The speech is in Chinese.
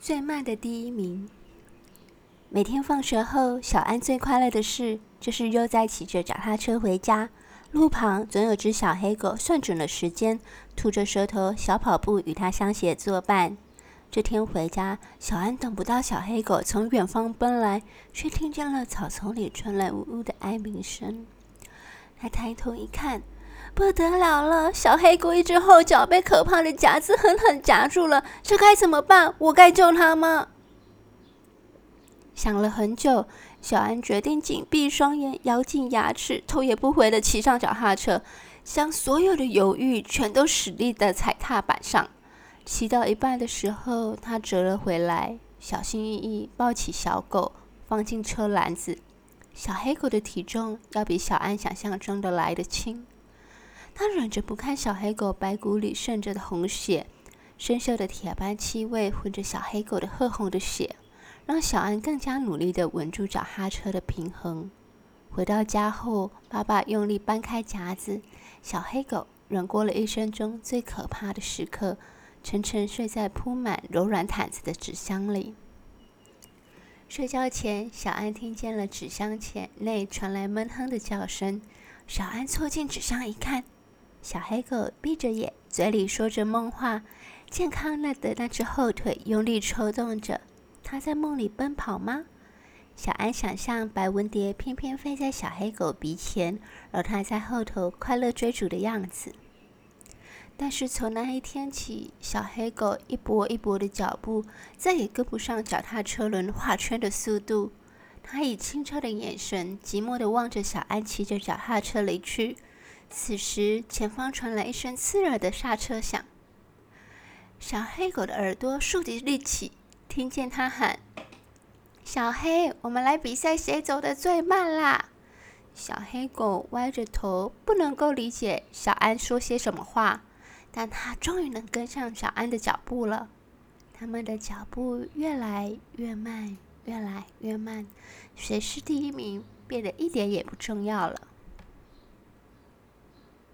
最慢的第一名。每天放学后，小安最快乐的事就是悠哉骑着脚踏车回家。路旁总有只小黑狗算准了时间，吐着舌头小跑步与它相携作伴。这天回家，小安等不到小黑狗从远方奔来，却听见了草丛里传来呜呜的哀鸣声。他抬头一看，不得了了！小黑狗一只后脚被可怕的夹子狠狠夹住了，这该怎么办？我该救它吗？想了很久，小安决定紧闭双眼，咬紧牙齿，头也不回地骑上脚踏车，将所有的犹豫全都使力地踩踏板上。骑到一半的时候，他折了回来，小心翼翼抱起小狗，放进车篮子。小黑狗的体重要比小安想象中的来得轻。他忍着不看小黑狗白骨里渗着的红血，生锈的铁斑气味混着小黑狗的褐红的血，让小安更加努力地稳住脚踏车的平衡。回到家后，爸爸用力搬开夹子，小黑狗忍过了一生中最可怕的时刻。沉沉睡在铺满柔软毯子的纸箱里。睡觉前，小安听见了纸箱前内传来闷哼的叫声。小安凑近纸箱一看，小黑狗闭着眼，嘴里说着梦话，健康的的那只后腿用力抽动着。它在梦里奔跑吗？小安想象白文蝶翩翩飞在小黑狗鼻前，而它在后头快乐追逐的样子。但是从那一天起，小黑狗一跛一跛的脚步再也跟不上脚踏车轮画圈的速度。它以清澈的眼神寂寞地望着小安骑着脚踏车离去。此时，前方传来一声刺耳的刹车响。小黑狗的耳朵竖地立起，听见他喊：“小黑，我们来比赛谁走的最慢啦！”小黑狗歪着头，不能够理解小安说些什么话。但他终于能跟上小安的脚步了，他们的脚步越来越慢，越来越慢，谁是第一名变得一点也不重要了。